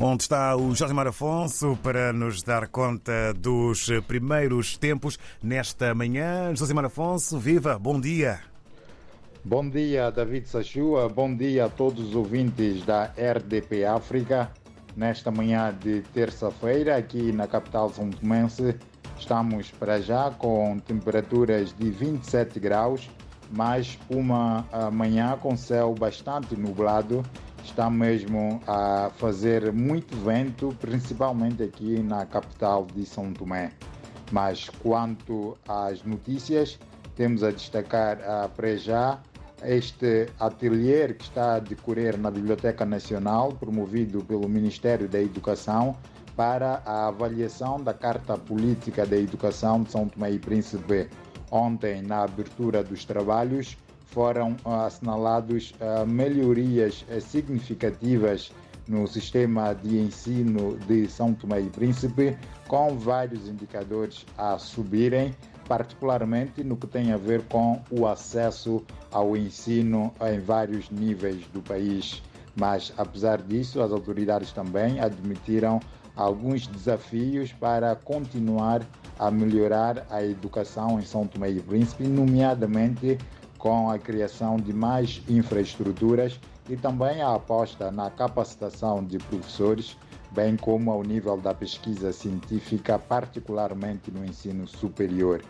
onde está o Jorge Mar Afonso para nos dar conta dos primeiros tempos nesta manhã. José Mar Afonso, viva, bom dia. Bom dia, David Sachua. Bom dia a todos os ouvintes da RDP África. Nesta manhã de terça-feira, aqui na capital São Tomense, estamos para já com temperaturas de 27 graus, mas uma manhã com céu bastante nublado está mesmo a fazer muito vento, principalmente aqui na capital de São Tomé. Mas quanto às notícias, temos a destacar a para já este ateliê que está a decorrer na Biblioteca Nacional, promovido pelo Ministério da Educação, para a avaliação da Carta Política da Educação de São Tomé e Príncipe. Ontem, na abertura dos trabalhos, foram assinalados melhorias significativas no sistema de ensino de São Tomé e Príncipe, com vários indicadores a subirem, particularmente no que tem a ver com o acesso ao ensino em vários níveis do país. Mas, apesar disso, as autoridades também admitiram alguns desafios para continuar a melhorar a educação em São Tomé e Príncipe, nomeadamente com a criação de mais infraestruturas e também a aposta na capacitação de professores, bem como ao nível da pesquisa científica, particularmente no ensino superior.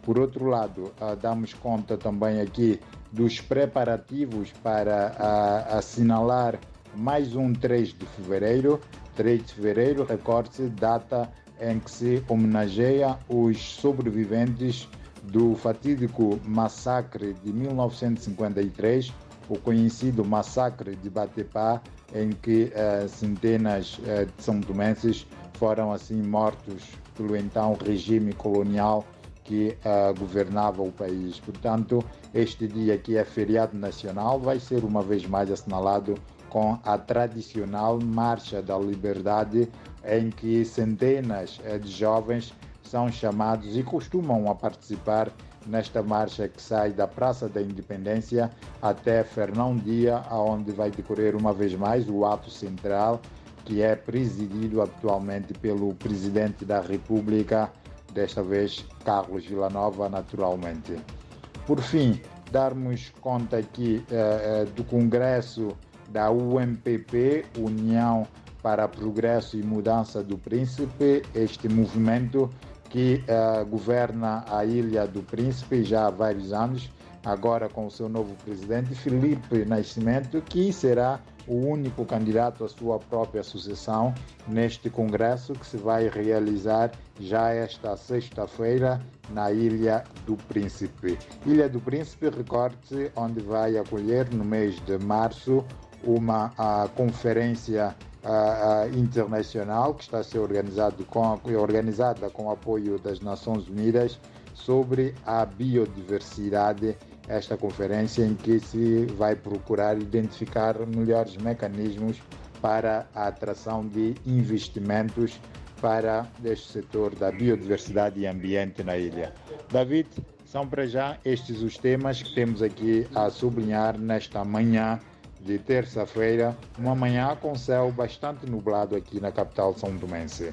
Por outro lado, damos conta também aqui dos preparativos para assinalar mais um 3 de fevereiro. 3 de fevereiro, recorde-se, data em que se homenageia os sobreviventes do fatídico massacre de 1953, o conhecido massacre de Batepá, em que uh, centenas uh, de são tomenses foram assim mortos pelo então regime colonial que uh, governava o país. Portanto, este dia que é feriado nacional vai ser uma vez mais assinalado com a tradicional Marcha da Liberdade, em que centenas de jovens são chamados e costumam a participar nesta marcha que sai da Praça da Independência até Fernão Dia, onde vai decorrer uma vez mais o ato central, que é presidido atualmente pelo presidente da República, desta vez Carlos Villanova, naturalmente. Por fim, darmos conta aqui eh, do Congresso da UMPP, União para Progresso e Mudança do Príncipe, este movimento que uh, governa a Ilha do Príncipe já há vários anos, agora com o seu novo presidente, Felipe Nascimento, que será o único candidato à sua própria sucessão neste congresso que se vai realizar já esta sexta-feira na Ilha do Príncipe. Ilha do Príncipe, recorde-se, onde vai acolher no mês de março uma a conferência internacional que está a ser organizado com, organizada com o apoio das Nações Unidas sobre a biodiversidade. Esta conferência em que se vai procurar identificar melhores mecanismos para a atração de investimentos para este setor da biodiversidade e ambiente na ilha. David, são para já estes os temas que temos aqui a sublinhar nesta manhã de terça-feira, uma manhã com céu bastante nublado aqui na capital São Domense.